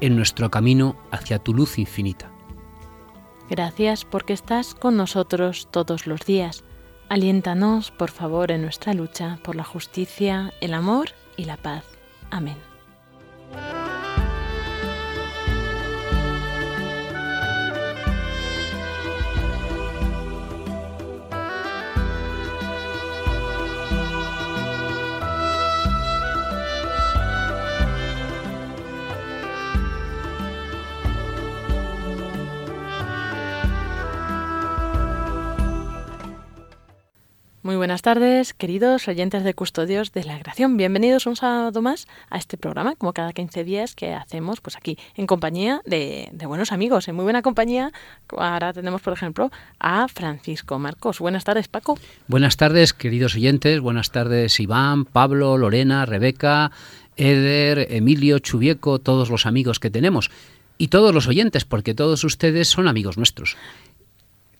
en nuestro camino hacia tu luz infinita. Gracias porque estás con nosotros todos los días. Aliéntanos, por favor, en nuestra lucha por la justicia, el amor y la paz. Amén. Muy buenas tardes, queridos oyentes de Custodios de la Creación. Bienvenidos un sábado más a este programa, como cada 15 días que hacemos pues aquí, en compañía de, buenos amigos, en muy buena compañía. Ahora tenemos, por ejemplo, a Francisco Marcos. Buenas tardes, Paco. Buenas tardes, queridos oyentes. Buenas tardes, Iván, Pablo, Lorena, Rebeca, Eder, Emilio, Chubieco, todos los amigos que tenemos. Y todos los oyentes, porque todos ustedes son amigos nuestros.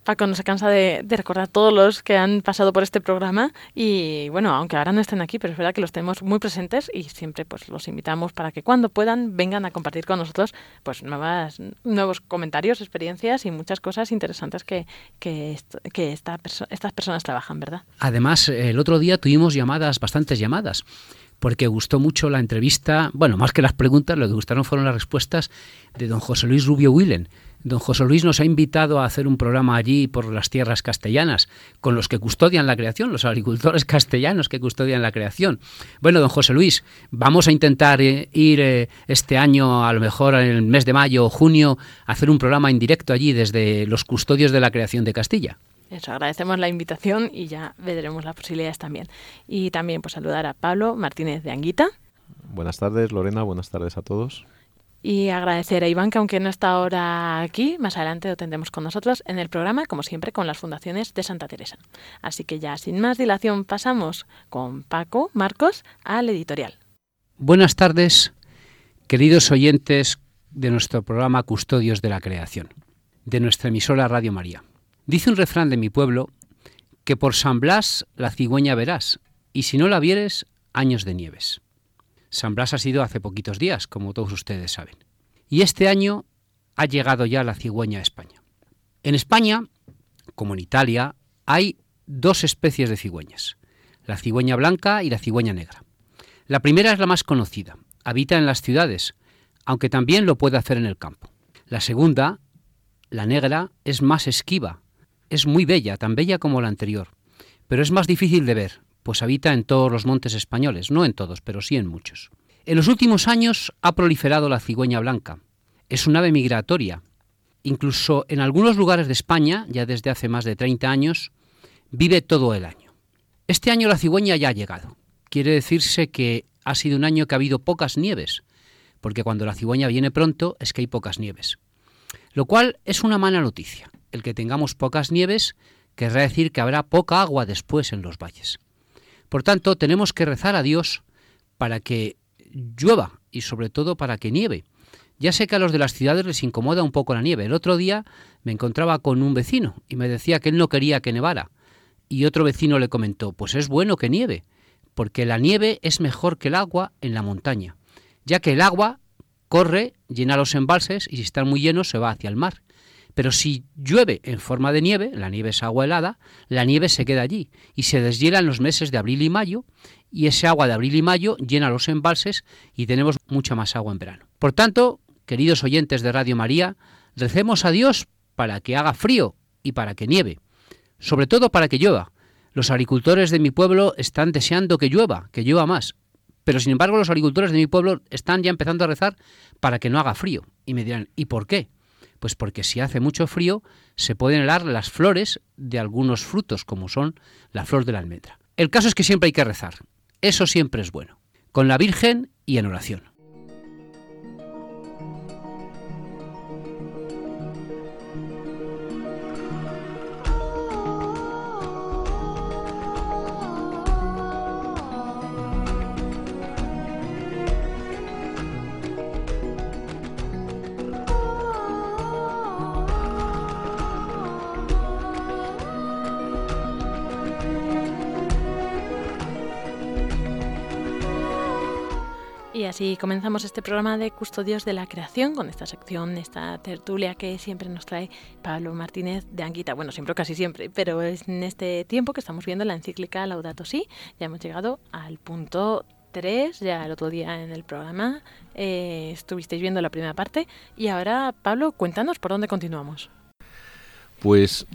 Paco no se cansa de, recordar todos los que han pasado por este programa y bueno, aunque ahora no estén aquí, pero es verdad que los tenemos muy presentes y siempre pues los invitamos para que cuando puedan vengan a compartir con nosotros pues nuevas, nuevos comentarios, experiencias y muchas cosas interesantes que, que, esta estas personas trabajan, ¿verdad? Además, el otro día tuvimos llamadas, bastantes llamadas porque gustó mucho la entrevista, bueno, más que las preguntas, lo que gustaron fueron las respuestas de don José Luis Rubio Willen, Don José Luis nos ha invitado a hacer un programa allí por las tierras castellanas, con los que custodian la creación, los agricultores castellanos que custodian la creación. Bueno, don José Luis, vamos a intentar eh, ir eh, este año, a lo mejor en el mes de mayo o junio, a hacer un programa en directo allí desde los custodios de la creación de Castilla. Eso, agradecemos la invitación y ya veremos las posibilidades también. Y también pues saludar a Pablo Martínez de Anguita. Buenas tardes, Lorena, buenas tardes a todos. Y agradecer a Iván que aunque no está ahora aquí, más adelante lo tendremos con nosotros en el programa, como siempre, con las fundaciones de Santa Teresa. Así que ya sin más dilación pasamos con Paco Marcos al editorial. Buenas tardes, queridos oyentes de nuestro programa Custodios de la Creación, de nuestra emisora Radio María. Dice un refrán de mi pueblo que por San Blas la cigüeña verás, y si no la vieres, años de nieves. San Blas ha sido hace poquitos días, como todos ustedes saben. Y este año ha llegado ya la cigüeña a España. En España, como en Italia, hay dos especies de cigüeñas, la cigüeña blanca y la cigüeña negra. La primera es la más conocida, habita en las ciudades, aunque también lo puede hacer en el campo. La segunda, la negra, es más esquiva, es muy bella, tan bella como la anterior, pero es más difícil de ver, pues habita en todos los montes españoles, no en todos, pero sí en muchos. En los últimos años ha proliferado la cigüeña blanca. Es un ave migratoria. Incluso en algunos lugares de España, ya desde hace más de 30 años, vive todo el año. Este año la cigüeña ya ha llegado. Quiere decirse que ha sido un año que ha habido pocas nieves, porque cuando la cigüeña viene pronto es que hay pocas nieves. Lo cual es una mala noticia. El que tengamos pocas nieves querrá decir que habrá poca agua después en los valles. Por tanto, tenemos que rezar a Dios para que llueva y sobre todo para que nieve. Ya sé que a los de las ciudades les incomoda un poco la nieve. El otro día me encontraba con un vecino y me decía que él no quería que nevara. Y otro vecino le comentó, pues es bueno que nieve, porque la nieve es mejor que el agua en la montaña, ya que el agua corre, llena los embalses y si están muy llenos se va hacia el mar. Pero si llueve en forma de nieve, la nieve es agua helada, la nieve se queda allí y se deshiela en los meses de abril y mayo y ese agua de abril y mayo llena los embalses y tenemos mucha más agua en verano. Por tanto, queridos oyentes de Radio María, recemos a Dios para que haga frío y para que nieve, sobre todo para que llueva. Los agricultores de mi pueblo están deseando que llueva, que llueva más, pero sin embargo los agricultores de mi pueblo están ya empezando a rezar para que no haga frío. Y me dirán, ¿y por qué? Pues porque si hace mucho frío se pueden helar las flores de algunos frutos, como son la flor de la almendra. El caso es que siempre hay que rezar. Eso siempre es bueno. Con la Virgen y en oración. Así comenzamos este programa de Custodios de la Creación con esta sección, esta tertulia que siempre nos trae Pablo Martínez de Anguita. Bueno, siempre, casi siempre, pero es en este tiempo que estamos viendo la encíclica Laudato Si. Ya hemos llegado al punto 3, ya el otro día en el programa eh, estuvisteis viendo la primera parte. Y ahora, Pablo, cuéntanos por dónde continuamos. Pues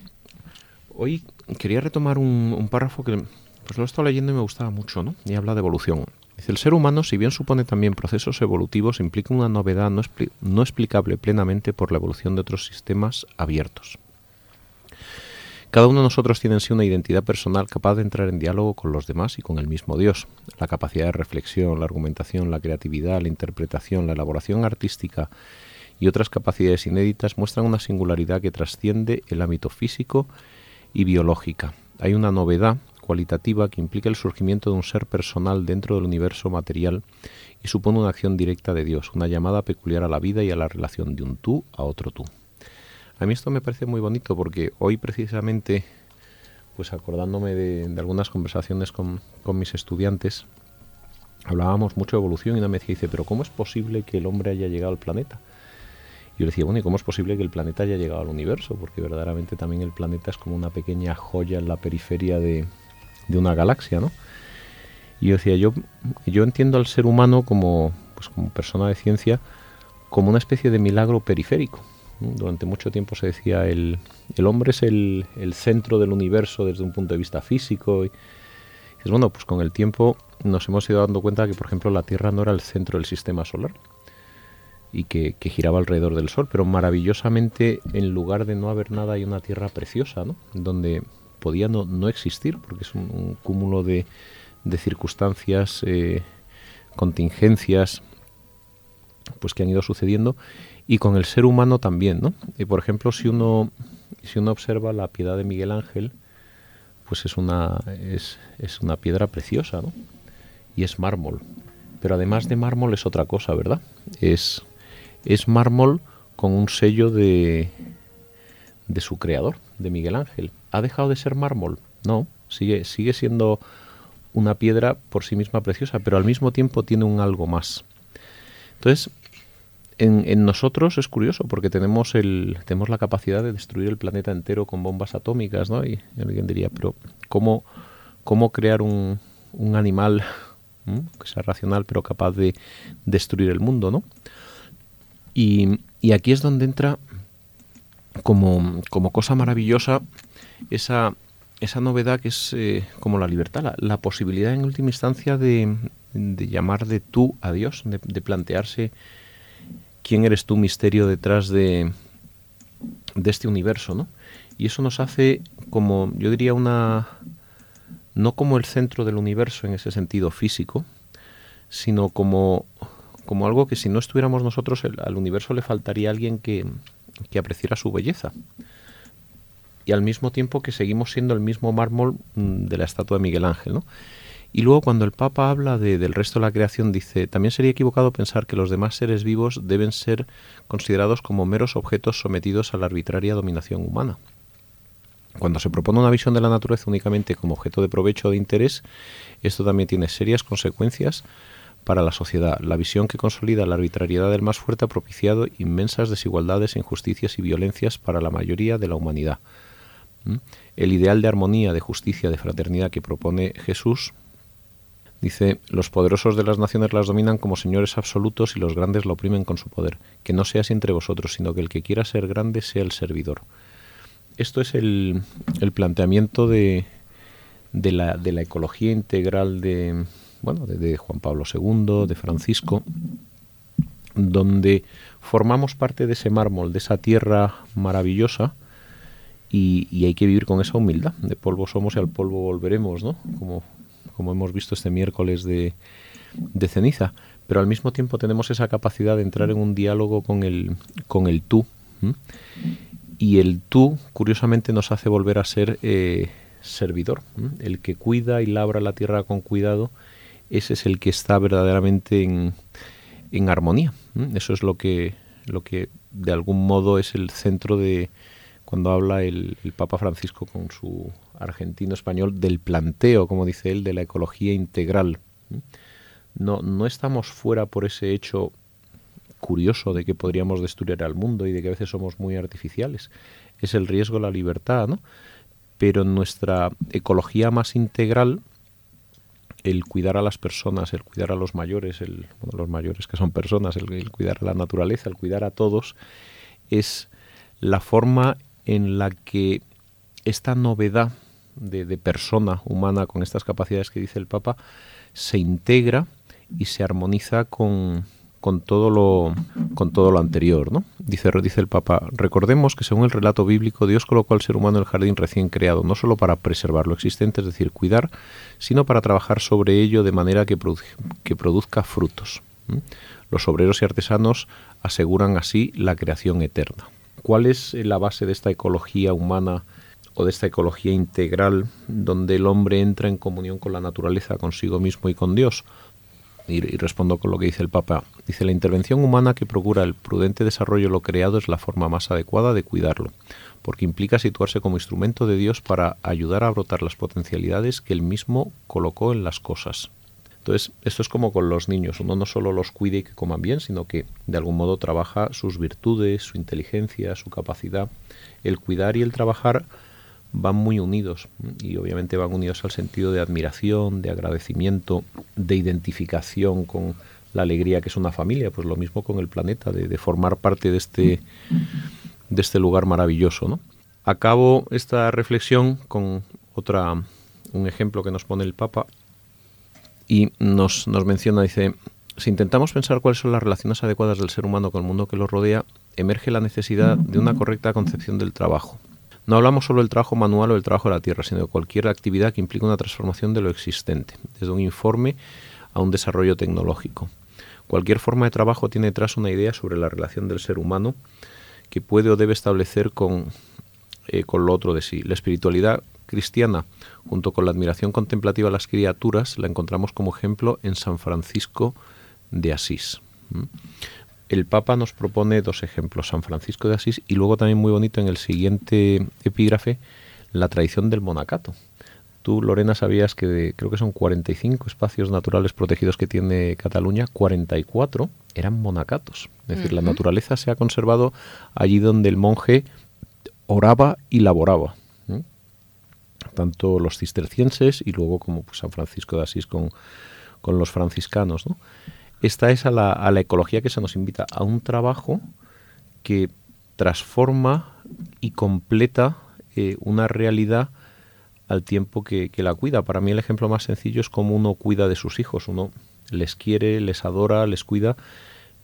hoy quería retomar un, párrafo que pues lo he estado leyendo y me gustaba mucho, ¿no? Y habla de evolución el ser humano, si bien supone también procesos evolutivos, implica una novedad no, no explicable plenamente por la evolución de otros sistemas abiertos. Cada uno de nosotros tiene en sí una identidad personal capaz de entrar en diálogo con los demás y con el mismo Dios. La capacidad de reflexión, la argumentación, la creatividad, la interpretación, la elaboración artística y otras capacidades inéditas muestran una singularidad que trasciende el ámbito físico y biológica. Hay una novedad cualitativa que implica el surgimiento de un ser personal dentro del universo material y supone una acción directa de Dios, una llamada peculiar a la vida y a la relación de un tú a otro tú. A mí esto me parece muy bonito porque hoy precisamente, pues acordándome de, algunas conversaciones con, mis estudiantes, hablábamos mucho de evolución y una me dice, pero ¿cómo es posible que el hombre haya llegado al planeta? yo le decía, bueno, ¿y cómo es posible que el planeta haya llegado al universo? Porque verdaderamente también el planeta es como una pequeña joya en la periferia de, de una galaxia, ¿no? Y yo decía, yo, yo entiendo al ser humano como, pues como persona de ciencia como una especie de milagro periférico. Durante mucho tiempo se decía el, el hombre es el, el, centro del universo desde un punto de vista físico. Y, y bueno, pues con el tiempo nos hemos ido dando cuenta que, por ejemplo, la Tierra no era el centro del sistema solar y que, que, giraba alrededor del Sol, pero maravillosamente en lugar de no haber nada hay una Tierra preciosa, ¿no? Donde podía no, no existir, porque es un, cúmulo de, de circunstancias, eh, contingencias, pues que han ido sucediendo, y con el ser humano también, ¿no? Y por ejemplo, si uno, si uno observa la piedad de Miguel Ángel, pues es una, es, es una piedra preciosa, ¿no? Y es mármol. Pero además de mármol es otra cosa, ¿verdad? Es, es mármol con un sello de, de su creador, de Miguel Ángel. ¿Ha dejado de ser mármol? No, sigue, sigue siendo una piedra por sí misma preciosa, pero al mismo tiempo tiene un algo más. Entonces, en, nosotros es curioso porque tenemos, el, tenemos la capacidad de destruir el planeta entero con bombas atómicas, ¿no? Y alguien diría, pero ¿cómo, cómo crear un, un animal que sea racional pero capaz de destruir el mundo, ¿no? Y, y aquí es donde entra como, como cosa maravillosa esa, esa novedad que es eh, como la libertad, la, posibilidad en última instancia de, de, llamar de tú a Dios, de, plantearse quién eres tú, misterio detrás de, de este universo, ¿no? Y eso nos hace como, yo diría, una, no como el centro del universo en ese sentido físico, sino como, como algo que si no estuviéramos nosotros, al universo le faltaría alguien que, que apreciara su belleza. Y al mismo tiempo que seguimos siendo el mismo mármol mm, de la estatua de Miguel Ángel. ¿no? Y luego cuando el Papa habla de, del resto de la creación, dice, también sería equivocado pensar que los demás seres vivos deben ser considerados como meros objetos sometidos a la arbitraria dominación humana. Cuando se propone una visión de la naturaleza únicamente como objeto de provecho o de interés, esto también tiene serias consecuencias para la sociedad. La visión que consolida la arbitrariedad del más fuerte ha propiciado inmensas desigualdades, injusticias y violencias para la mayoría de la humanidad. ¿Mm? El ideal de armonía, de justicia, de fraternidad que propone Jesús Dice, los poderosos de las naciones las dominan como señores absolutos y los grandes la oprimen con su poder. Que no seas entre vosotros, sino que el que quiera ser grande sea el servidor. Esto es el, el planteamiento de, de, la, de la ecología integral de, bueno, de, Juan Pablo II, de Francisco, donde formamos parte de ese mármol, de esa tierra maravillosa, y, hay que vivir con esa humildad. De polvo somos y al polvo volveremos, ¿no? Como, como hemos visto este miércoles de, de ceniza. Pero al mismo tiempo tenemos esa capacidad de entrar en un diálogo con el, con el tú. Y el tú, curiosamente, nos hace volver a ser eh, servidor. El que cuida y labra la tierra con cuidado ese es el que está verdaderamente en, en armonía. Eso es lo que, lo que de algún modo es el centro de cuando habla el, Papa Francisco con su argentino español del planteo, como dice él, de la ecología integral. No, no estamos fuera por ese hecho curioso de que podríamos destruir al mundo y de que a veces somos muy artificiales. Es el riesgo la libertad, ¿no? Pero nuestra ecología más integral el cuidar a las personas, el cuidar a los mayores, el, los mayores que son personas, el, cuidar a la naturaleza, el cuidar a todos, es la forma en la que esta novedad de persona humana con estas capacidades que dice el Papa se integra y se armoniza con, con todo lo con todo lo anterior, ¿no? Dice dice el Papa, recordemos que según el relato bíblico Dios colocó al ser humano en el jardín recién creado, no solo para preservar lo existente, es decir, cuidar, sino para trabajar sobre ello de manera que, que produzca frutos. Los obreros y artesanos aseguran así la creación eterna. ¿Cuál es la base de esta ecología humana o de esta ecología integral donde el hombre entra en comunión con la naturaleza, consigo mismo y con Dios? Y, respondo con lo que dice el Papa. Dice, la intervención humana que procura el prudente desarrollo de lo creado es la forma más adecuada de cuidarlo, porque implica situarse como instrumento de Dios para ayudar a brotar las potencialidades que él mismo colocó en las cosas. Entonces, esto es como con los niños, uno no solo los cuide y que coman bien, sino que de algún modo trabaja sus virtudes, su inteligencia, su capacidad. El cuidar y el trabajar van muy unidos y obviamente van unidos al sentido de admiración, de agradecimiento, de identificación con la alegría que es una familia, pues lo mismo con el planeta, de, formar parte de este, de este lugar maravilloso. ¿no? Acabo esta reflexión con otra, un ejemplo que nos pone el Papa y nos, nos menciona, dice, si intentamos pensar cuáles son las relaciones adecuadas del ser humano con el mundo que lo rodea, emerge la necesidad de una correcta concepción del trabajo no hablamos solo del trabajo manual o del trabajo de la tierra, sino de cualquier actividad que implique una transformación de lo existente, desde un informe a un desarrollo tecnológico. Cualquier forma de trabajo tiene detrás una idea sobre la relación del ser humano que puede o debe establecer con, eh, con lo otro de sí. La espiritualidad cristiana, junto con la admiración contemplativa a las criaturas, la encontramos como ejemplo en San Francisco de Asís el Papa nos propone dos ejemplos, San Francisco de Asís y luego también muy bonito en el siguiente epígrafe, la tradición del monacato. Tú, Lorena, sabías que creo que son 45 espacios naturales protegidos que tiene Cataluña, 44 eran monacatos. Es decir, la naturaleza se ha conservado allí donde el monje oraba y laboraba. Tanto los cistercienses y luego como pues, San Francisco de Asís con, con los franciscanos. ¿no? Esta es a la, ecología que se nos invita, a un trabajo que transforma y completa eh, una realidad al tiempo que, la cuida. Para mí el ejemplo más sencillo es cómo uno cuida de sus hijos. Uno les quiere, les adora, les cuida,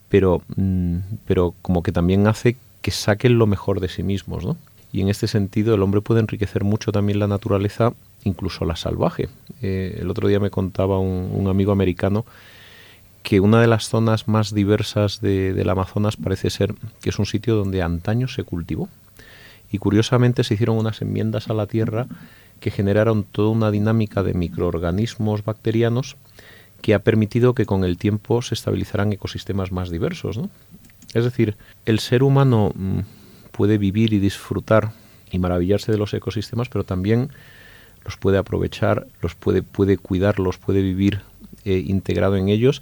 pero, mm, pero como que también hace que saquen lo mejor de sí mismos. ¿no? Y en este sentido el hombre puede enriquecer mucho también la naturaleza, incluso la salvaje. Eh, el otro día me contaba un, amigo americano que una de las zonas más diversas de, del Amazonas parece ser que es un sitio donde antaño se cultivó. Y curiosamente se hicieron unas enmiendas a la tierra que generaron toda una dinámica de microorganismos bacterianos que ha permitido que con el tiempo se estabilizaran ecosistemas más diversos. Es decir, el ser humano mm, puede vivir y disfrutar y maravillarse de los ecosistemas, pero también los puede aprovechar, los puede, puede cuidarlos, puede vivir eh, integrado en ellos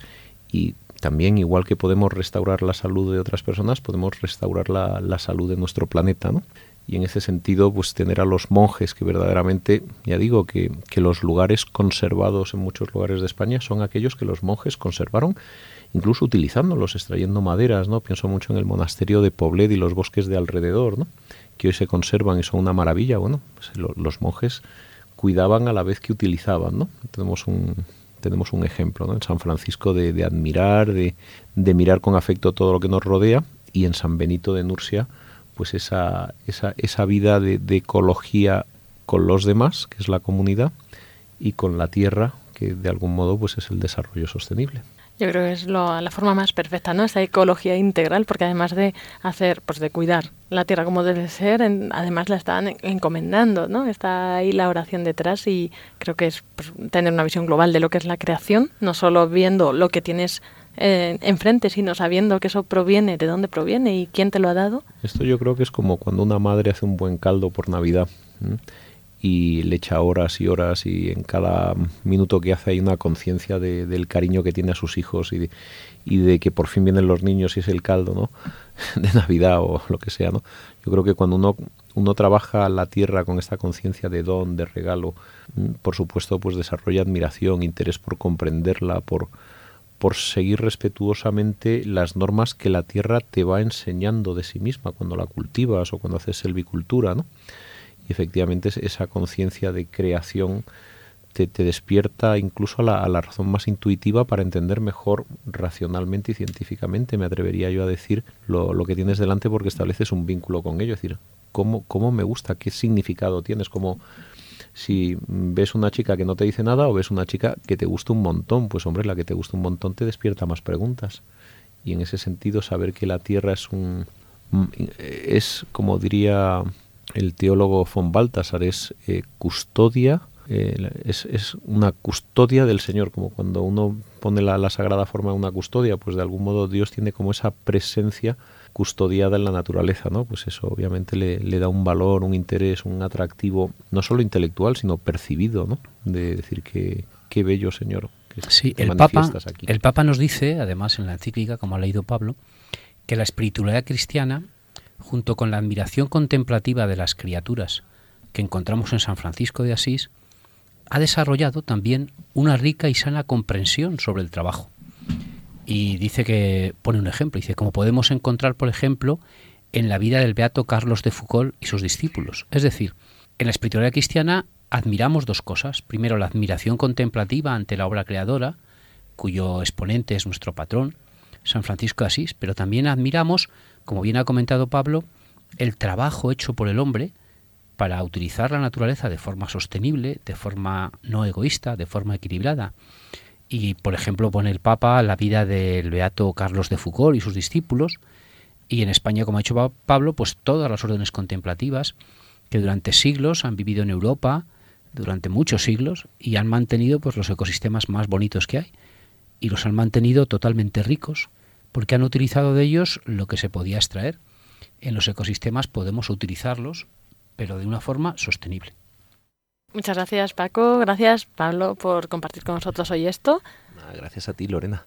y también, igual que podemos restaurar la salud de otras personas, podemos restaurar la, la salud de nuestro planeta. ¿no? y en ese sentido pues tener a los monjes que verdaderamente ya digo que, que, los lugares conservados en muchos lugares de España son aquellos que los monjes conservaron incluso utilizándolos extrayendo maderas no pienso mucho en el monasterio de Poblet y los bosques de alrededor no que hoy se conservan y son una maravilla bueno pues los monjes cuidaban a la vez que utilizaban no tenemos un tenemos un ejemplo ¿no? en San Francisco de, de admirar de, de mirar con afecto todo lo que nos rodea y en San Benito de Nursia pues esa, esa, esa vida de, ecología con los demás, que es la comunidad, y con la tierra, que de algún modo pues es el desarrollo sostenible. Yo creo que es la forma más perfecta, ¿no? Esa ecología integral, porque además de hacer, pues de cuidar la tierra como debe ser, además la están encomendando, ¿no? Está ahí la oración detrás y creo que es pues, tener una visión global de lo que es la creación, no solo viendo lo que tienes eh, enfrente, sino sabiendo que eso proviene, de dónde proviene y quién te lo ha dado. Esto yo creo que es como cuando una madre hace un buen caldo por Navidad y le echa horas y horas y en cada minuto que hace hay una conciencia de, del cariño que tiene a sus hijos y de, y de que por fin vienen los niños y es el caldo, ¿no? de Navidad o lo que sea, ¿no? Yo creo que cuando uno, uno trabaja la tierra con esta conciencia de don, de regalo, por supuesto, pues desarrolla admiración, interés por comprenderla, por, por seguir respetuosamente las normas que la tierra te va enseñando de sí misma cuando la cultivas o cuando haces selvicultura, ¿no? Y efectivamente esa conciencia de creación te, despierta incluso a la, razón más intuitiva para entender mejor racionalmente y científicamente, me atrevería yo a decir, lo, lo que tienes delante porque estableces un vínculo con ello, es decir, cómo, cómo me gusta, qué significado tienes, cómo si ves una chica que no te dice nada o ves una chica que te gusta un montón, pues hombre, la que te gusta un montón te despierta más preguntas. Y en ese sentido, saber que la Tierra es un... es, como diría el teólogo von Baltasar, es eh, custodia, eh, es, es, una custodia del Señor, como cuando uno pone la, la sagrada forma de una custodia, pues de algún modo Dios tiene como esa presencia custodiada en la naturaleza, ¿no? Pues eso obviamente le, da un valor, un interés, un atractivo, no solo intelectual, sino percibido, ¿no? De decir que qué bello Señor. Que, sí, el Papa, el Papa nos dice, además en la encíclica, como ha leído Pablo, que la espiritualidad cristiana, junto con la admiración contemplativa de las criaturas que encontramos en San Francisco de Asís, ha desarrollado también una rica y sana comprensión sobre el trabajo y dice que pone un ejemplo, dice como podemos encontrar, por ejemplo, en la vida del beato Carlos de Foucault y sus discípulos. Es decir, en la espiritualidad cristiana admiramos dos cosas. Primero, la admiración contemplativa ante la obra creadora, cuyo exponente es nuestro patrón, San Francisco de Asís, pero también admiramos, como bien ha comentado Pablo, el trabajo hecho por el hombre para utilizar la naturaleza de forma sostenible, de forma no egoísta, de forma equilibrada. Y, por ejemplo, pone el Papa la vida del beato Carlos de Foucault y sus discípulos, y en España, como ha dicho Pablo, pues todas las órdenes contemplativas que durante siglos han vivido en Europa, durante muchos siglos, y han mantenido pues los ecosistemas más bonitos que hay, y los han mantenido totalmente ricos, porque han utilizado de ellos lo que se podía extraer. En los ecosistemas podemos utilizarlos, pero de una forma sostenible. Muchas gracias Paco, gracias Pablo por compartir con nosotros hoy esto. Gracias a ti Lorena.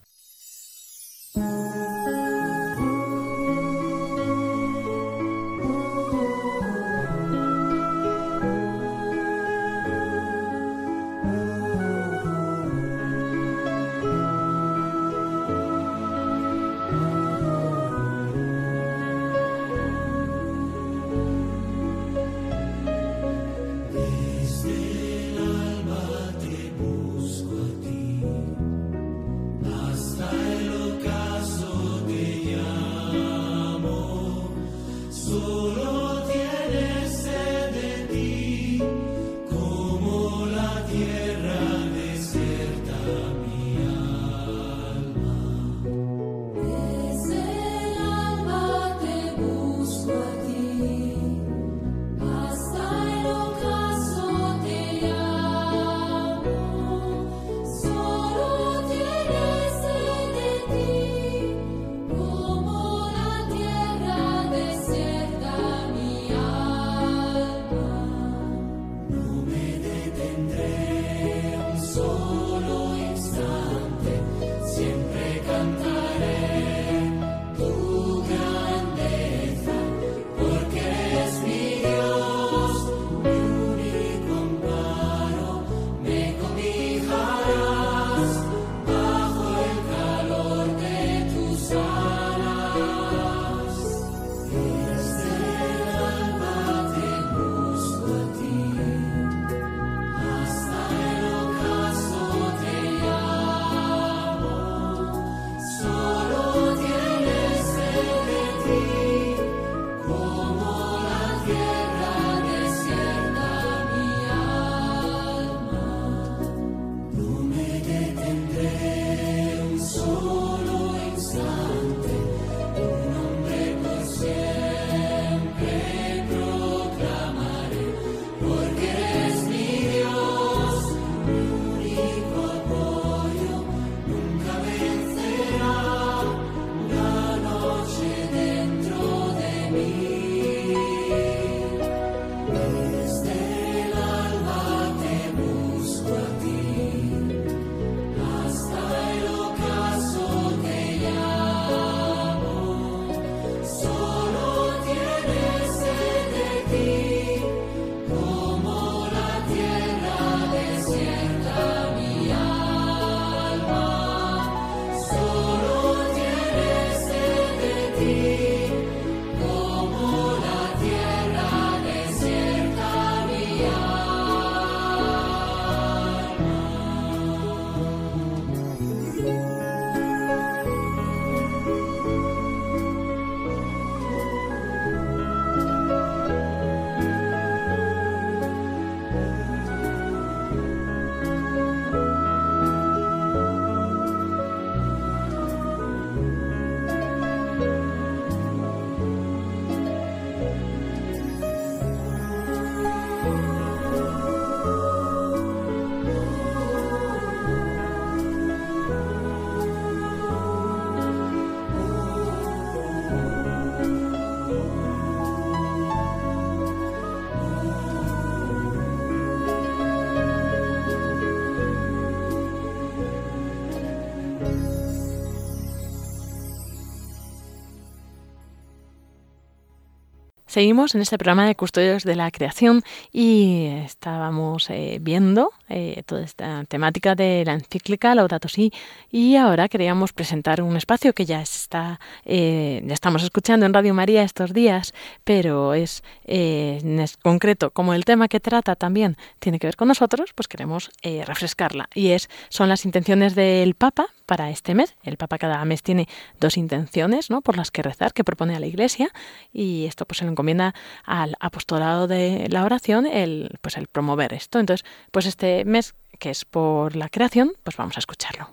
Seguimos en este programa de Custodios de la Creación y estábamos eh, viendo eh, toda esta temática de la encíclica Laudato Si y ahora queríamos presentar un espacio que ya está eh, ya estamos escuchando en Radio María estos días, pero es, es, concreto como el tema que trata también tiene que ver con nosotros, pues queremos refrescarla y es son las intenciones del Papa para este mes. El Papa cada mes tiene dos intenciones ¿no? por las que rezar, que propone a la Iglesia, y esto pues se lo encomienda al apostolado de la oración el, pues, el promover esto. Entonces, pues este mes, que es por la creación, pues vamos a escucharlo.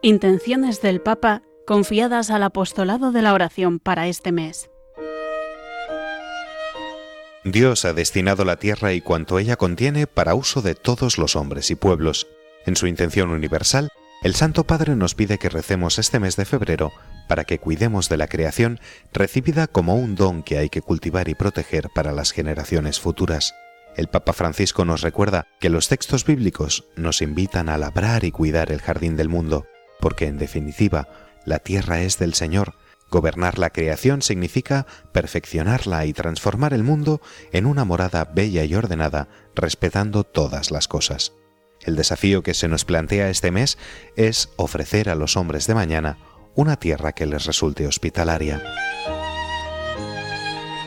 Intenciones del Papa confiadas al apostolado de la oración para este mes. Dios ha destinado la tierra y cuanto ella contiene para uso de todos los hombres y pueblos. En su intención universal, el Santo Padre nos pide que recemos este mes de febrero para que cuidemos de la creación recibida como un don que hay que cultivar y proteger para las generaciones futuras. El Papa Francisco nos recuerda que los textos bíblicos nos invitan a labrar y cuidar el jardín del mundo, porque en definitiva, la tierra es del Señor. Gobernar la creación significa perfeccionarla y transformar el mundo en una morada bella y ordenada, respetando todas las cosas. El desafío que se nos plantea este mes es ofrecer a los hombres de mañana una tierra que les resulte hospitalaria.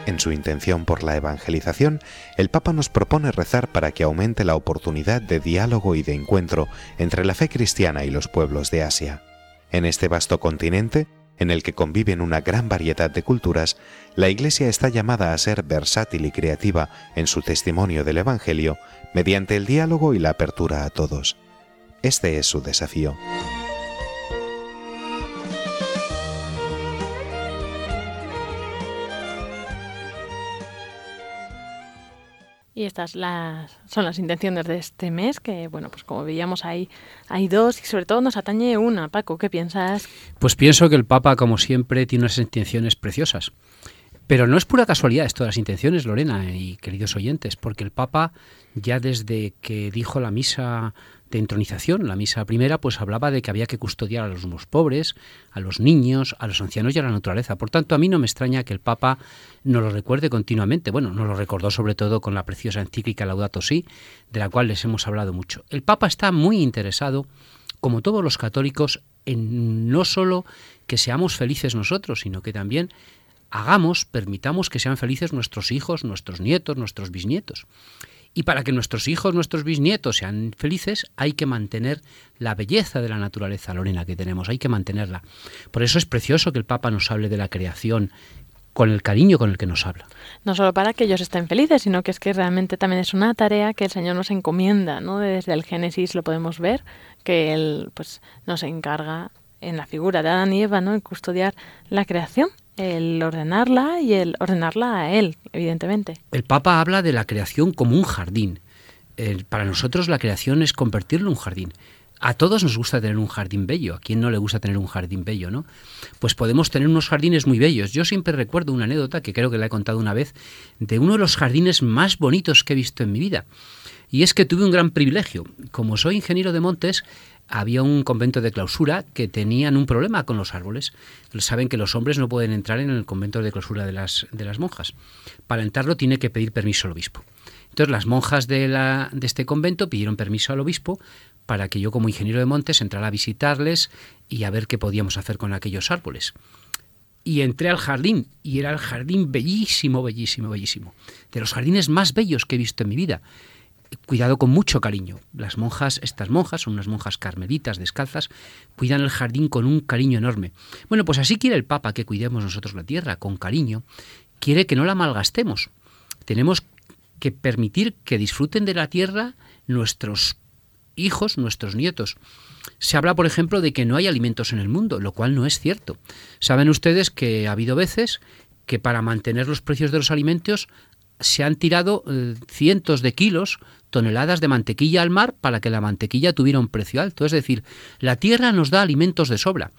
En su intención por la evangelización, el Papa nos propone rezar para que aumente la oportunidad de diálogo y de encuentro entre la fe cristiana y los pueblos de Asia. En este vasto continente, en el que conviven una gran variedad de culturas, la Iglesia está llamada a ser versátil y creativa en su testimonio del Evangelio mediante el diálogo y la apertura a todos. Este es su desafío. Y estas las, son las intenciones de este mes, que bueno, pues como veíamos ahí hay dos y sobre todo nos atañe una. Paco, ¿qué piensas? Pues pienso que el Papa, como siempre, tiene unas intenciones preciosas. Pero no es pura casualidad esto de las intenciones, Lorena y queridos oyentes, porque el Papa ya desde que dijo la misa de entronización, la misa primera, pues hablaba de que había que custodiar a los más pobres, a los niños, a los ancianos y a la naturaleza. Por tanto, a mí no me extraña que el Papa nos lo recuerde continuamente. Bueno, nos lo recordó sobre todo con la preciosa encíclica Laudato Si, de la cual les hemos hablado mucho. El Papa está muy interesado, como todos los católicos, en no solo que seamos felices nosotros, sino que también hagamos, permitamos que sean felices nuestros hijos, nuestros nietos, nuestros bisnietos. Y para que nuestros hijos, nuestros bisnietos sean felices, hay que mantener la belleza de la naturaleza, Lorena, que tenemos, hay que mantenerla. Por eso es precioso que el Papa nos hable de la creación con el cariño con el que nos habla. No solo para que ellos estén felices, sino que es que realmente también es una tarea que el Señor nos encomienda, ¿no? Desde el Génesis lo podemos ver, que Él pues, nos encarga en la figura de Adán y Eva, ¿no? En custodiar la creación el ordenarla y el ordenarla a él, evidentemente. El Papa habla de la creación como un jardín. para nosotros la creación es convertirlo en un jardín. A todos nos gusta tener un jardín bello. ¿A quién no le gusta tener un jardín bello, no? Pues podemos tener unos jardines muy bellos. Yo siempre recuerdo una anécdota que creo que la he contado una vez de uno de los jardines más bonitos que he visto en mi vida. Y es que tuve un gran privilegio. Como soy ingeniero de montes, había un convento de clausura que tenían un problema con los árboles. Saben que los hombres no pueden entrar en el convento de clausura de las, de las monjas. Para entrarlo tiene que pedir permiso al obispo. Entonces las monjas de, la, de este convento pidieron permiso al obispo para que yo como ingeniero de montes entrara a visitarles y a ver qué podíamos hacer con aquellos árboles. Y entré al jardín y era el jardín bellísimo, bellísimo, bellísimo. De los jardines más bellos que he visto en mi vida cuidado con mucho cariño. Las monjas, estas monjas, son unas monjas carmelitas descalzas, cuidan el jardín con un cariño enorme. Bueno, pues así quiere el Papa que cuidemos nosotros la tierra, con cariño. Quiere que no la malgastemos. Tenemos que permitir que disfruten de la tierra nuestros hijos, nuestros nietos. Se habla, por ejemplo, de que no hay alimentos en el mundo, lo cual no es cierto. Saben ustedes que ha habido veces que para mantener los precios de los alimentos se han tirado eh, cientos de kilos, toneladas de mantequilla al mar para que la mantequilla tuviera un precio alto. Es decir, la tierra nos da alimentos de sobra.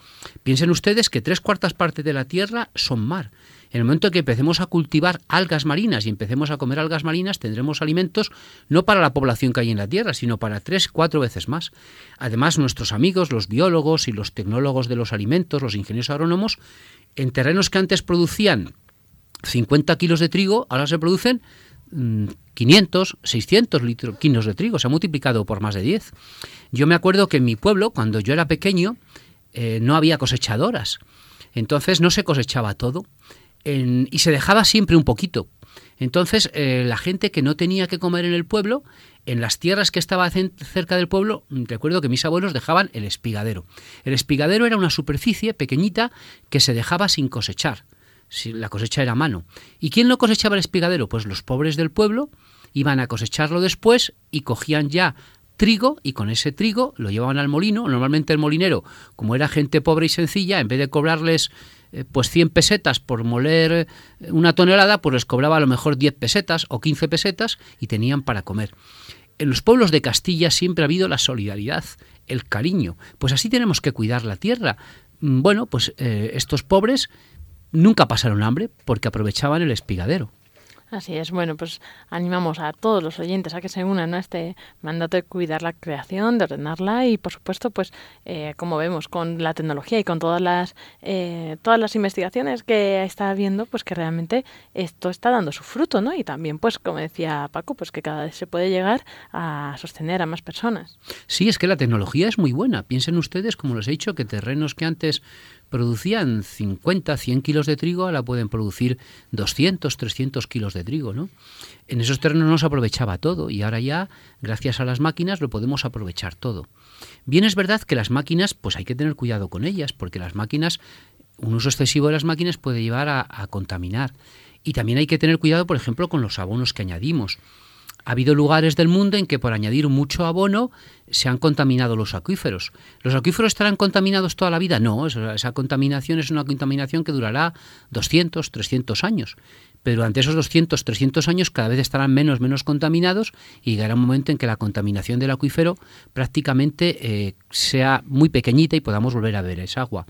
Piensen ustedes que tres cuartas partes de la tierra son mar. En el momento en que empecemos a cultivar algas marinas y empecemos a comer algas marinas, tendremos alimentos no para la población que hay en la Tierra, sino para tres, cuatro veces más. Además, nuestros amigos, los biólogos y los tecnólogos de los alimentos, los ingenieros agrónomos, en terrenos que antes producían 50 kilos de trigo, ahora se producen 500, mm, 600 litros, kilos de trigo, se ha multiplicado por más de 10. Yo me acuerdo que en mi pueblo, cuando yo era pequeño, eh, no había cosechadoras, entonces no se cosechaba todo y se dejaba siempre un poquito. Entonces eh, la gente que no tenía que comer en el pueblo, en las tierras que estaban cerca del pueblo, recuerdo que mis abuelos dejaban el espigadero. El espigadero era una superficie pequeñita que se dejaba sin cosechar si la cosecha era a mano. ¿Y quién no cosechaba el espigadero? Pues los pobres del pueblo iban a cosecharlo después y cogían ya trigo y con ese trigo lo llevaban al molino. Normalmente el molinero, como era gente pobre y sencilla, en vez de cobrarles eh, pues 100 pesetas por moler eh, una tonelada, pues les cobraba a lo mejor 10 pesetas o 15 pesetas y tenían para comer. En los pueblos de Castilla siempre ha habido la solidaridad, el cariño. Pues así tenemos que cuidar la tierra. mm, bueno, pues eh, estos pobres nunca pasaron hambre porque aprovechaban el espigadero. Así es, bueno, pues animamos a todos los oyentes a que se unan a este mandato de cuidar la creación, de ordenarla y, por supuesto, pues eh, como vemos con la tecnología y con todas las eh, todas las investigaciones que está habiendo, pues que realmente esto está dando su fruto, ¿no? Y también, pues como decía Paco, pues que cada vez se puede llegar a sostener a más personas. Sí, es que la tecnología es muy buena. Piensen ustedes, como les he dicho, que terrenos que antes producían 50, 100 kilos de trigo, ahora pueden producir 200, 300 kilos de trigo. ¿no? En esos terrenos no se aprovechaba todo y ahora ya, gracias a las máquinas, lo podemos aprovechar todo. Bien es verdad que las máquinas, pues hay que tener cuidado con ellas, porque las máquinas, un uso excesivo de las máquinas puede llevar a, a contaminar. Y también hay que tener cuidado, por ejemplo, con los abonos que añadimos. Ha habido lugares del mundo en que por añadir mucho abono se han contaminado los acuíferos. ¿Los acuíferos estarán contaminados toda la vida? No, esa contaminación es una contaminación que durará 200, 300 años. Pero durante esos 200, 300 años cada vez estarán menos, menos contaminados y llegará un momento en que la contaminación del acuífero prácticamente eh, sea muy pequeñita y podamos volver a ver esa agua.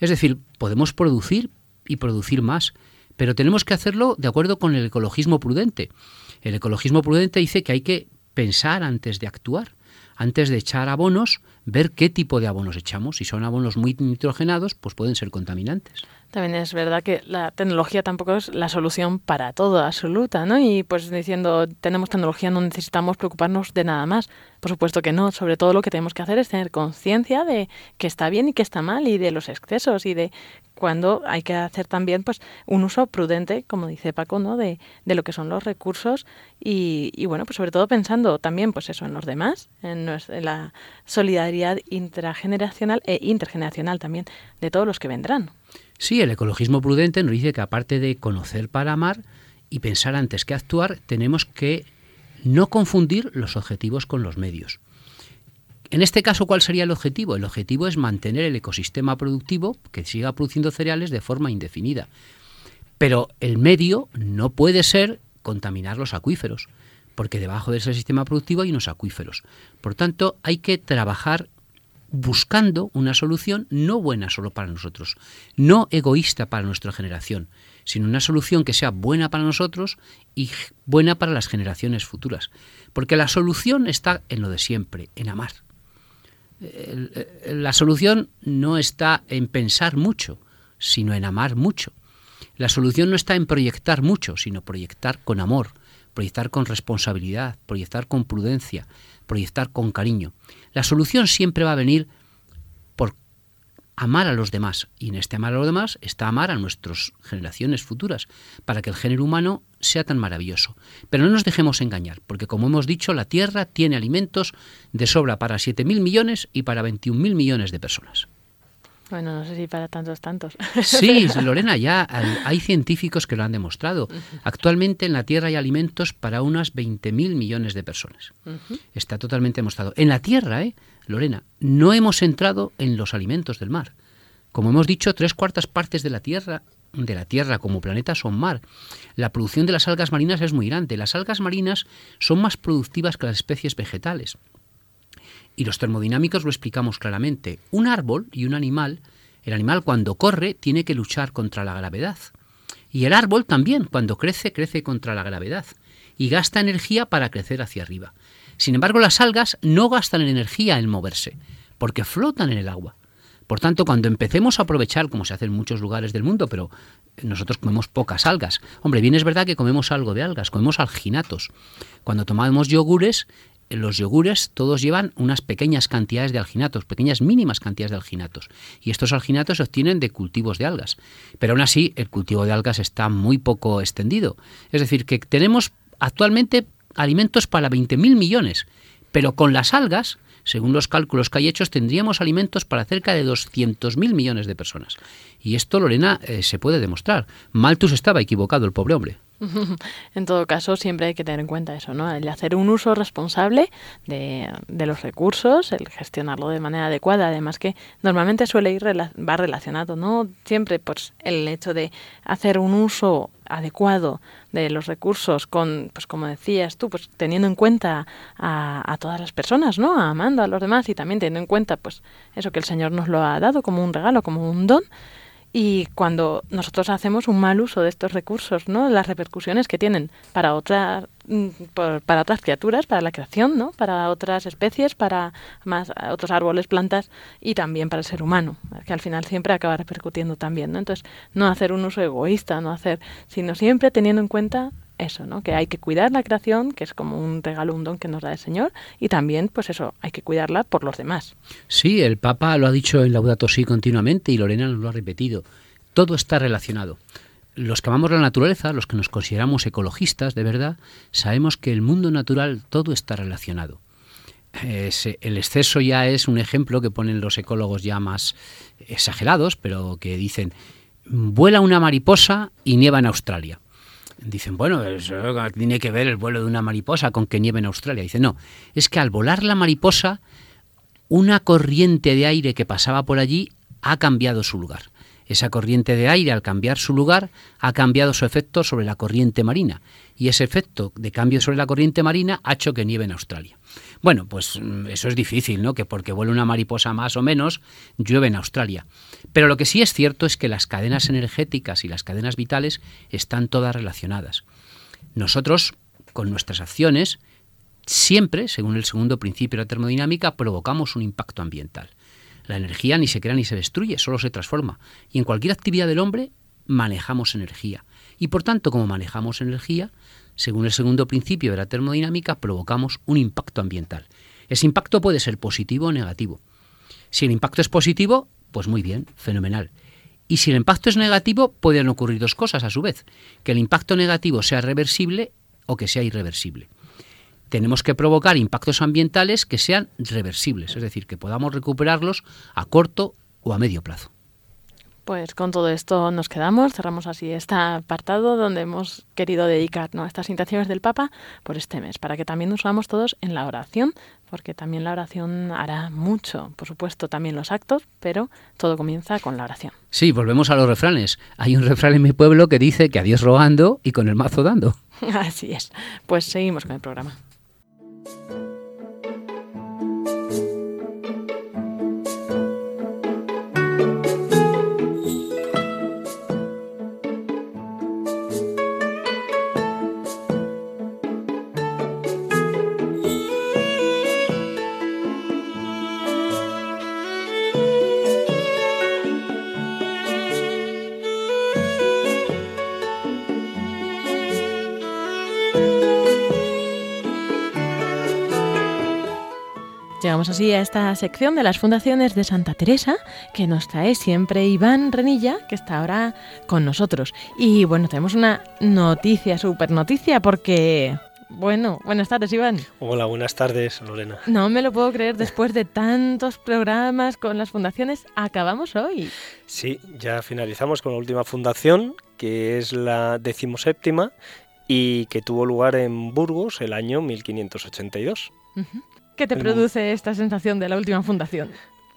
Es decir, podemos producir y producir más, pero tenemos que hacerlo de acuerdo con el ecologismo prudente. El ecologismo prudente dice que hay que pensar antes de actuar, antes de echar abonos, ver qué tipo de abonos echamos. Si son abonos muy nitrogenados, pues pueden ser contaminantes. También es verdad que la tecnología tampoco es la solución para todo, absoluta, ¿no? Y pues diciendo, tenemos tecnología, no necesitamos preocuparnos de nada más. Por supuesto que no, sobre todo lo que tenemos que hacer es tener conciencia de que está bien y que está mal y de los excesos y de cuando hay que hacer también pues un uso prudente, como dice Paco, ¿no? de, de lo que son los recursos y, y, bueno, pues sobre todo pensando también pues eso en los demás, en, en la solidaridad intrageneracional e intergeneracional también de todos los que vendrán. Sí, el ecologismo prudente nos dice que aparte de conocer para amar y pensar antes que actuar, tenemos que no confundir los objetivos con los medios. En este caso, ¿cuál sería el objetivo? El objetivo es mantener el ecosistema productivo que siga produciendo cereales de forma indefinida. Pero el medio no puede ser contaminar los acuíferos, porque debajo de ese sistema productivo hay unos acuíferos. Por tanto, hay que trabajar buscando una solución no buena solo para nosotros, no egoísta para nuestra generación, sino una solución que sea buena para nosotros y buena para las generaciones futuras. Porque la solución está en lo de siempre, en amar. La solución no está en pensar mucho, sino en amar mucho. La solución no está en proyectar mucho, sino proyectar con amor, proyectar con responsabilidad, proyectar con prudencia, proyectar con cariño. La solución siempre va a venir por amar a los demás. Y en este amar a los demás está amar a nuestras generaciones futuras, para que el género humano sea tan maravilloso. Pero no nos dejemos engañar, porque como hemos dicho, la Tierra tiene alimentos de sobra para 7.000 millones y para 21.000 millones de personas. Bueno, no sé si para tantos, tantos. Sí, Lorena, ya hay científicos que lo han demostrado. Actualmente en la Tierra hay alimentos para unas 20.000 millones de personas. Está totalmente demostrado. En la Tierra, ¿eh? Lorena, no hemos entrado en los alimentos del mar. Como hemos dicho, tres cuartas partes de la Tierra de la Tierra como planeta son mar. La producción de las algas marinas es muy grande. Las algas marinas son más productivas que las especies vegetales. Y los termodinámicos lo explicamos claramente. Un árbol y un animal, el animal cuando corre tiene que luchar contra la gravedad. Y el árbol también, cuando crece, crece contra la gravedad. Y gasta energía para crecer hacia arriba. Sin embargo, las algas no gastan energía en moverse, porque flotan en el agua. Por tanto, cuando empecemos a aprovechar, como se hace en muchos lugares del mundo, pero nosotros comemos pocas algas. Hombre, bien es verdad que comemos algo de algas, comemos alginatos. Cuando tomamos yogures, los yogures todos llevan unas pequeñas cantidades de alginatos, pequeñas mínimas cantidades de alginatos. Y estos alginatos se obtienen de cultivos de algas. Pero aún así, el cultivo de algas está muy poco extendido. Es decir, que tenemos actualmente alimentos para 20.000 millones. Pero con las algas, según los cálculos que hay hechos, tendríamos alimentos para cerca de 200.000 millones de personas. Y esto, Lorena, eh, se puede demostrar. Malthus estaba equivocado, el pobre hombre. en todo caso, siempre hay que tener en cuenta eso, ¿no? El hacer un uso responsable de, de, los recursos, el gestionarlo de manera adecuada, además que normalmente suele ir va relacionado, ¿no? Siempre, pues, el hecho de hacer un uso adecuado de los recursos con, pues como decías tú, pues teniendo en cuenta a, todas las personas, ¿no? Amando a los demás y también teniendo en cuenta, pues, eso que el Señor nos lo ha dado como un regalo, como un don, y cuando nosotros hacemos un mal uso de estos recursos, ¿no? Las repercusiones que tienen para otras mm, para otras criaturas, para la creación, ¿no? Para otras especies, para más otros árboles, plantas y también para el ser humano, que al final siempre acaba repercutiendo también, ¿no? Entonces, no hacer un uso egoísta, no hacer, sino siempre teniendo en cuenta eso, ¿no? Que hay que cuidar la creación, que es como un regalo, un don que nos da el Señor, y también, pues eso, hay que cuidarla por los demás. Sí, el Papa lo ha dicho en Laudato Si continuamente y Lorena nos lo ha repetido. Todo está relacionado. Los que amamos la naturaleza, los que nos consideramos ecologistas de verdad, sabemos que el mundo natural todo está relacionado. el exceso ya es un ejemplo que ponen los ecólogos ya más exagerados, pero que dicen, vuela una mariposa y nieva en Australia Dicen, bueno, eso tiene que ver el vuelo de una mariposa con que nieve en Australia. Dice, no, es que al volar la mariposa, una corriente de aire que pasaba por allí ha cambiado su lugar. Esa corriente de aire, al cambiar su lugar, ha cambiado su efecto sobre la corriente marina. Y ese efecto de cambio sobre la corriente marina ha hecho que nieve en Australia. Bueno, pues mm, eso es difícil, ¿no? Que porque vuela una mariposa más o menos, llueve en Australia. Pero lo que sí es cierto es que las cadenas energéticas y las cadenas vitales están todas relacionadas. Nosotros, con nuestras acciones, siempre, según el segundo principio de la termodinámica, provocamos un impacto ambiental. La energía ni se crea ni se destruye, solo se transforma. Y en cualquier actividad del hombre manejamos energía. Y por tanto, como manejamos energía, según el segundo principio de la termodinámica, provocamos un impacto ambiental. Ese impacto puede ser positivo o negativo. Si el impacto es positivo, pues muy bien, fenomenal. Y si el impacto es negativo, pueden ocurrir dos cosas a su vez. Que el impacto negativo sea reversible o que sea irreversible. Tenemos que provocar impactos ambientales que sean reversibles, es decir, que podamos recuperarlos a corto o a medio plazo. Pues con todo esto nos quedamos, cerramos así este apartado donde hemos querido dedicar ¿no? estas intenciones del Papa por este mes, para que también nos unamos todos en la oración, porque también la oración hará mucho, por supuesto también los actos, pero todo comienza con la oración. Sí, volvemos a los refranes. Hay un refrán en mi pueblo que dice que a Dios rogando y con el mazo dando. así es. Pues seguimos con el programa. Llegamos así a esta sección de las fundaciones de Santa Teresa que nos trae siempre Iván Renilla, que está ahora con nosotros. Y bueno, tenemos una noticia, super noticia, porque bueno, buenas tardes, Iván. Hola, buenas tardes, Lorena. No me lo puedo creer, después de tantos programas con las fundaciones, acabamos hoy. Sí, ya finalizamos con la última fundación, que es la decimoséptima y que tuvo lugar en Burgos el año 1582. ¿Qué te produce esta sensación de la última fundación?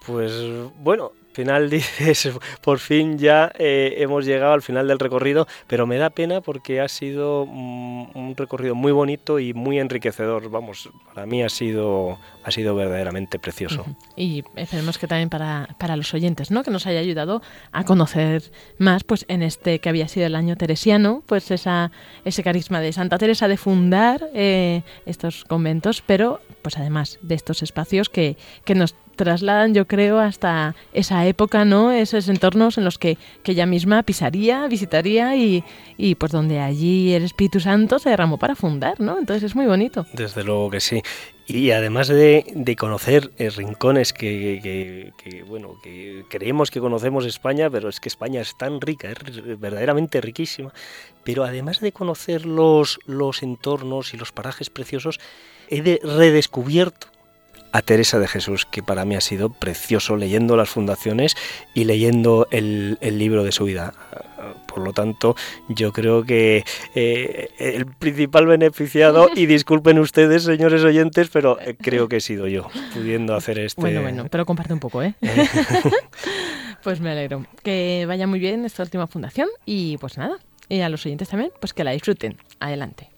Pues bueno, final dices, por fin ya eh, hemos llegado al final del recorrido, pero me da pena porque ha sido mm, un recorrido muy bonito y muy enriquecedor. Vamos, para mí ha sido, ha sido verdaderamente precioso. Y esperemos que también para, para, los oyentes, ¿no? Que nos haya ayudado a conocer más, pues en este que había sido el año teresiano, pues esa, ese carisma de Santa Teresa de fundar eh, estos conventos, pero pues además de estos espacios que, que nos trasladan, yo creo, hasta esa época, ¿no? Esos entornos en los que, que ella misma pisaría, visitaría y, y pues donde allí el Espíritu Santo se derramó para fundar, ¿no? Entonces es muy bonito. Desde luego que sí. Y además de, de conocer eh, rincones que, que, bueno, que creemos que conocemos España, pero es que España es tan rica, es verdaderamente riquísima. Pero además de conocer los, los entornos y los parajes preciosos, he de redescubierto a Teresa de Jesús, que para mí ha sido precioso leyendo las fundaciones y leyendo el, libro de su vida. por lo tanto, yo creo que eh, el principal beneficiado, y disculpen ustedes, señores oyentes, pero creo que he sido yo, pudiendo hacer este... Bueno, bueno, pero comparte un poco, ¿eh? pues me alegro. Que vaya muy bien esta última fundación y pues nada, y a los oyentes también, pues que la disfruten. Adelante.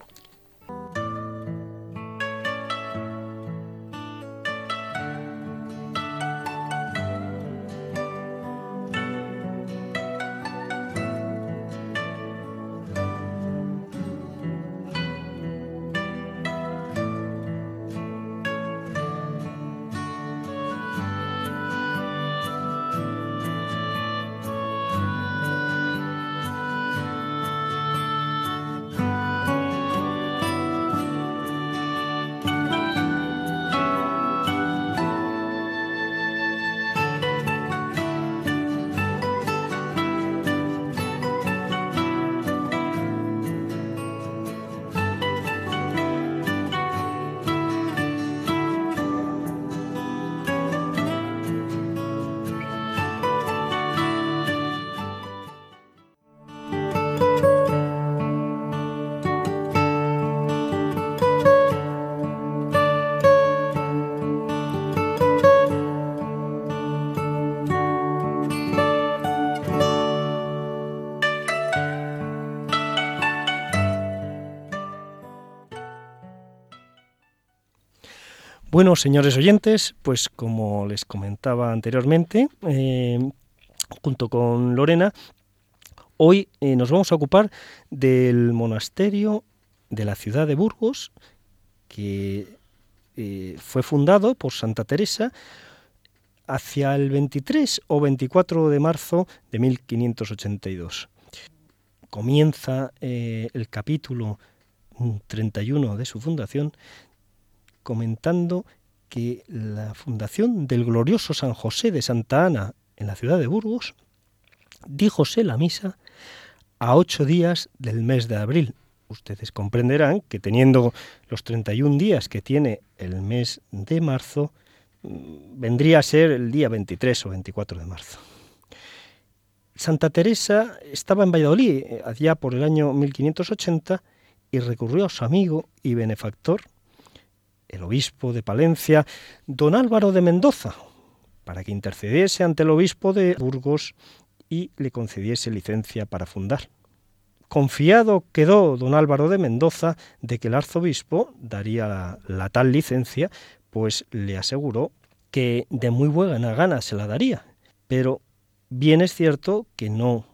Bueno, señores oyentes, pues como les comentaba anteriormente, eh, junto con Lorena, hoy eh, nos vamos a ocupar del monasterio de la ciudad de Burgos, que eh, fue fundado por Santa Teresa hacia el 23 o 24 de marzo de 1582. Comienza el capítulo 31 de su fundación comentando que la fundación del glorioso San José de Santa Ana en la ciudad de Burgos díjose la misa a ocho días del mes de abril. Ustedes comprenderán que teniendo los 31 días que tiene el mes de marzo, mm, vendría a ser el día 23 o 24 de marzo. Santa Teresa estaba en Valladolid eh, allá por el año 1580 y recurrió a su amigo y benefactor el obispo de Palencia, don Álvaro de Mendoza, para que intercediese ante el obispo de Burgos y le concediese licencia para fundar. Confiado quedó don Álvaro de Mendoza de que el arzobispo daría la, tal licencia, pues le aseguró que de muy buena gana se la daría. Pero bien es cierto que no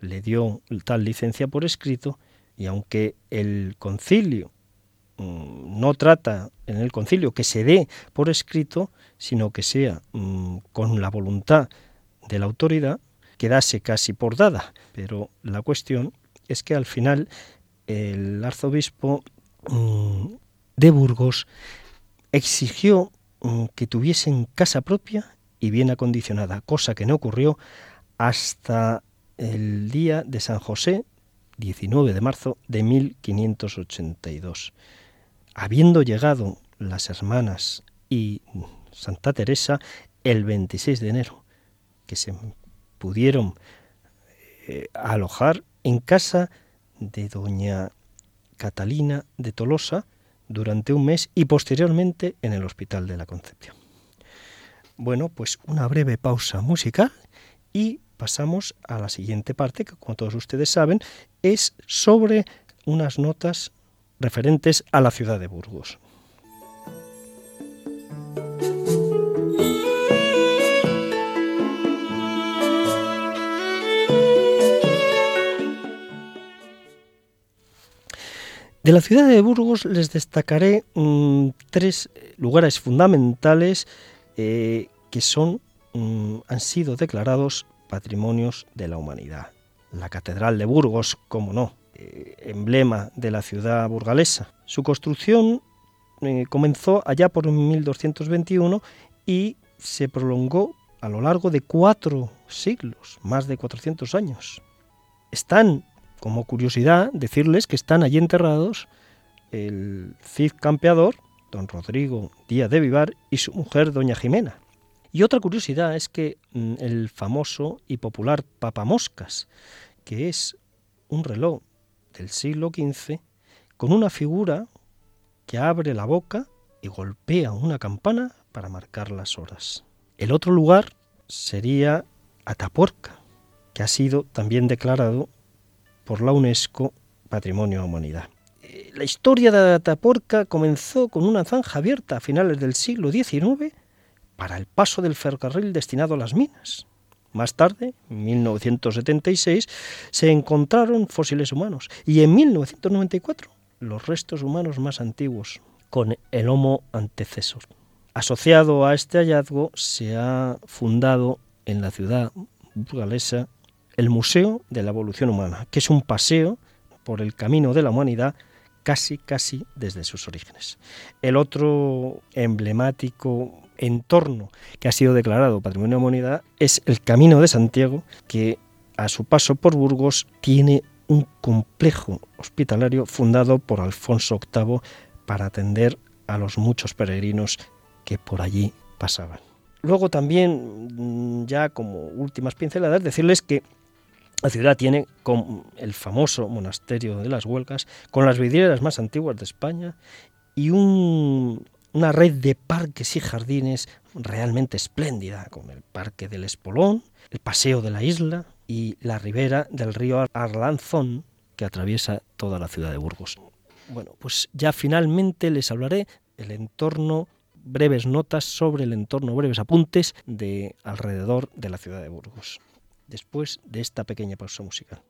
le dio tal licencia por escrito, y aunque el concilio no trata en el concilio que se dé por escrito, sino que sea mm, con la voluntad de la autoridad, quedase casi por dada. Pero la cuestión es que al final el arzobispo mm, de Burgos exigió que tuviesen casa propia y bien acondicionada, cosa que no ocurrió hasta el día de San José, 19 de marzo de 1582 habiendo llegado las hermanas y Santa Teresa el 26 de enero, que se pudieron eh, alojar en casa de doña Catalina de Tolosa durante un mes y posteriormente en el Hospital de la Concepción. Bueno, pues una breve pausa musical y pasamos a la siguiente parte, que como todos ustedes saben, es sobre unas notas referentes a la ciudad de Burgos. De la ciudad de Burgos les destacaré mm, tres lugares fundamentales eh, que son, mm, han sido declarados patrimonios de la humanidad. La Catedral de Burgos, como no, emblema de la ciudad burgalesa. Su construcción eh, comenzó allá por 1221 y se prolongó a lo largo de cuatro siglos, más de 400 años. Están, como curiosidad, decirles que están allí enterrados el Cid campeador, don Rodrigo Díaz de Vivar, y su mujer, doña Jimena. Y otra curiosidad es que mm, el famoso y popular Papamoscas, que es un reloj del siglo XV con una figura que abre la boca y golpea una campana para marcar las horas. El otro lugar sería Atapuerca, que ha sido también declarado por la UNESCO Patrimonio de Humanidad. Eh, la historia de Atapuerca comenzó con una zanja abierta a finales del siglo XIX para el paso del ferrocarril destinado a las minas. Más tarde, en 1976, se encontraron fósiles humanos y en 1994 los restos humanos más antiguos, con el Homo antecesor. Asociado a este hallazgo se ha fundado en la ciudad burgalesa el Museo de la Evolución Humana, que es un paseo por el camino de la humanidad casi, casi desde sus orígenes. El otro emblemático entorno que ha sido declarado Patrimonio de Humanidad es el Camino de Santiago, que a su paso por Burgos tiene un complejo hospitalario fundado por Alfonso VIII para atender a los muchos peregrinos que por allí pasaban. Luego también, mm, ya como últimas pinceladas, decirles que la ciudad tiene el famoso monasterio de las Huelgas, con las vidrieras más antiguas de España y una red de parques y jardines realmente espléndida, con el Parque del Espolón, el Paseo de la Isla y la ribera del río Arlanzón, que atraviesa toda la ciudad de Burgos. Bueno, pues ya finalmente les hablaré del entorno breves notas sobre el entorno, breves apuntes de alrededor de la ciudad de Burgos, después de esta pequeña pausa musical.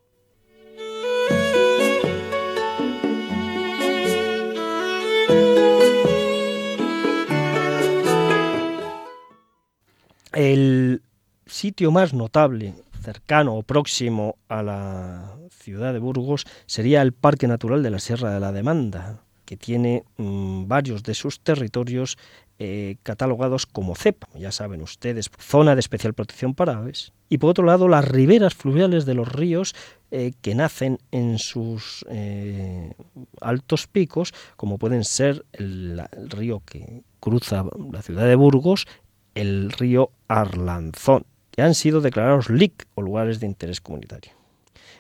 El sitio más notable, cercano o próximo a la ciudad de Burgos sería el Parque Natural de la Sierra de la Demanda, que tiene mm, varios de sus territorios eh, catalogados como CEP, ya saben ustedes, zona de especial protección para aves. Y por otro lado, las riberas fluviales de los ríos eh, que nacen en sus eh, altos picos, como pueden ser el, el, río que cruza la ciudad de Burgos, el río Arlanzón, que han sido declarados LIC o lugares de interés comunitario.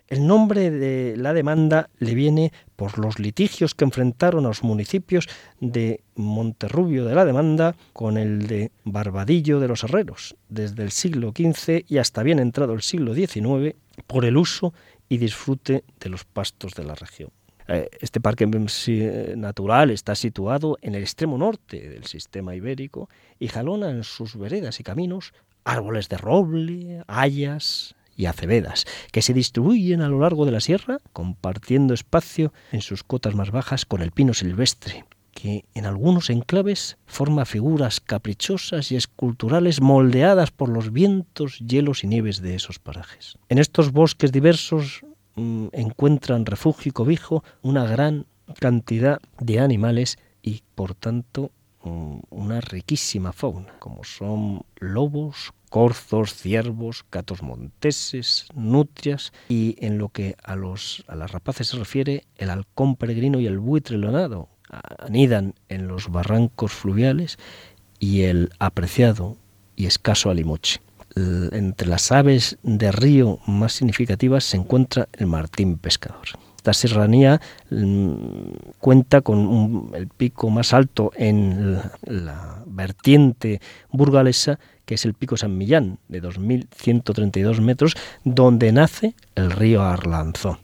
El nombre de la demanda le viene por los litigios que enfrentaron a los municipios de Monterrubio de la Demanda con el de Barbadillo de los Herreros, desde el siglo XV y hasta bien entrado el siglo XIX, por el uso y disfrute de los pastos de la región. Eh, este parque natural está situado en el extremo norte del sistema ibérico y jalona en sus veredas y caminos árboles de roble, hayas, y acevedas, que se distribuyen a lo largo de la sierra, compartiendo espacio en sus cotas más bajas con el pino silvestre, que en algunos enclaves forma figuras caprichosas y esculturales moldeadas por los vientos, hielos y nieves de esos parajes. En estos bosques diversos mmm, encuentran refugio y cobijo una gran cantidad de animales y, por tanto, mmm, una riquísima fauna, como son lobos, corzos, ciervos, gatos monteses, nutrias y en lo que a, los, a las rapaces se refiere, el halcón peregrino y el buitre leonado anidan en los barrancos fluviales y el apreciado y escaso alimoche. Entre las aves de río más significativas se encuentra el martín pescador. Esta serranía mm, cuenta con el pico más alto en la, la vertiente burgalesa que es el Pico San Millán, de 2.132 metros, donde nace el río Arlanzón.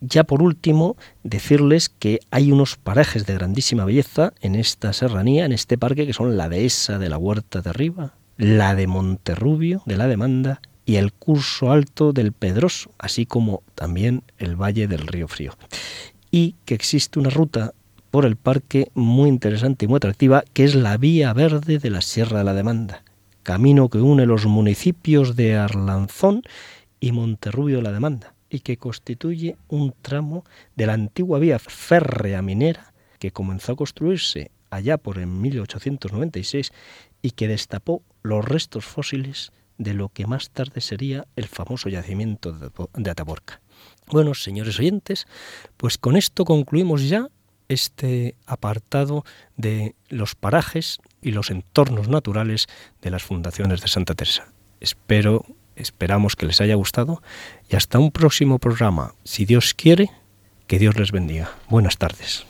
Ya por último, decirles que hay unos parajes de grandísima belleza en esta serranía, en este parque, que son la dehesa de la Huerta de Arriba, la de Monterrubio, de la Demanda, y el curso alto del Pedroso, así como también el Valle del Río Frío. Y que existe una ruta por el parque muy interesante y muy atractiva, que es la Vía Verde de la Sierra de la Demanda, camino que une los municipios de Arlanzón y Monterrubio de la Demanda, y que constituye un tramo de la antigua vía férrea minera que comenzó a construirse allá por en 1896 y que destapó los restos fósiles de lo que más tarde sería el famoso yacimiento de Ataborca. Bueno, señores oyentes, pues con esto concluimos ya este apartado de los parajes y los entornos naturales de las fundaciones de Santa Teresa. Espero Esperamos que les haya gustado y hasta un próximo programa. Si Dios quiere, que Dios les bendiga. Buenas tardes.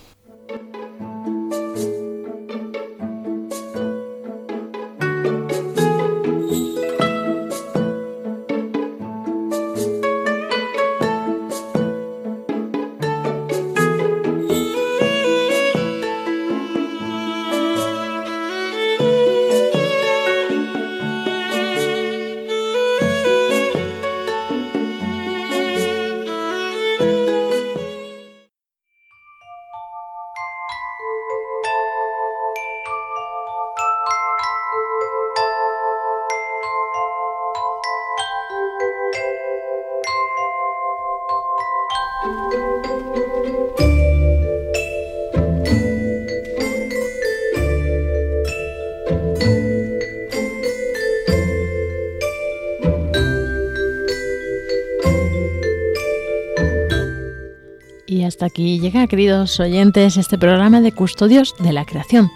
Llega, queridos oyentes, este programa de Custodios de la Creación.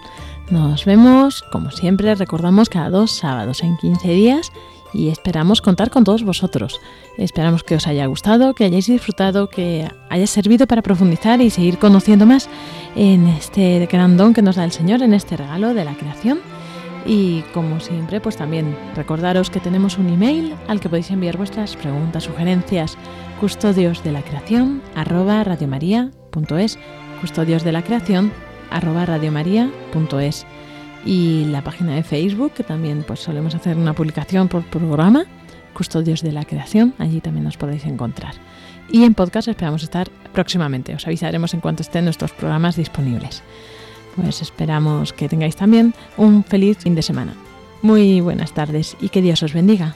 Nos vemos, como siempre, recordamos cada dos sábados en 15 días y esperamos contar con todos vosotros. Esperamos que os haya gustado, que hayáis disfrutado, que haya servido para profundizar y seguir conociendo más en este gran don que nos da el Señor, en este regalo de la creación. Y como siempre, pues también recordaros que tenemos un email al que podéis enviar vuestras preguntas, sugerencias, custodios de la creación arroba radiomaria.es, custodios de la creación arroba radiomaria.es y la página de Facebook, que también pues solemos hacer una publicación por programa, Custodios de la Creación, allí también nos podéis encontrar. Y en podcast esperamos estar próximamente, os avisaremos en cuanto estén nuestros programas disponibles. Pues esperamos que tengáis también un feliz fin de semana. Muy buenas tardes y que Dios os bendiga.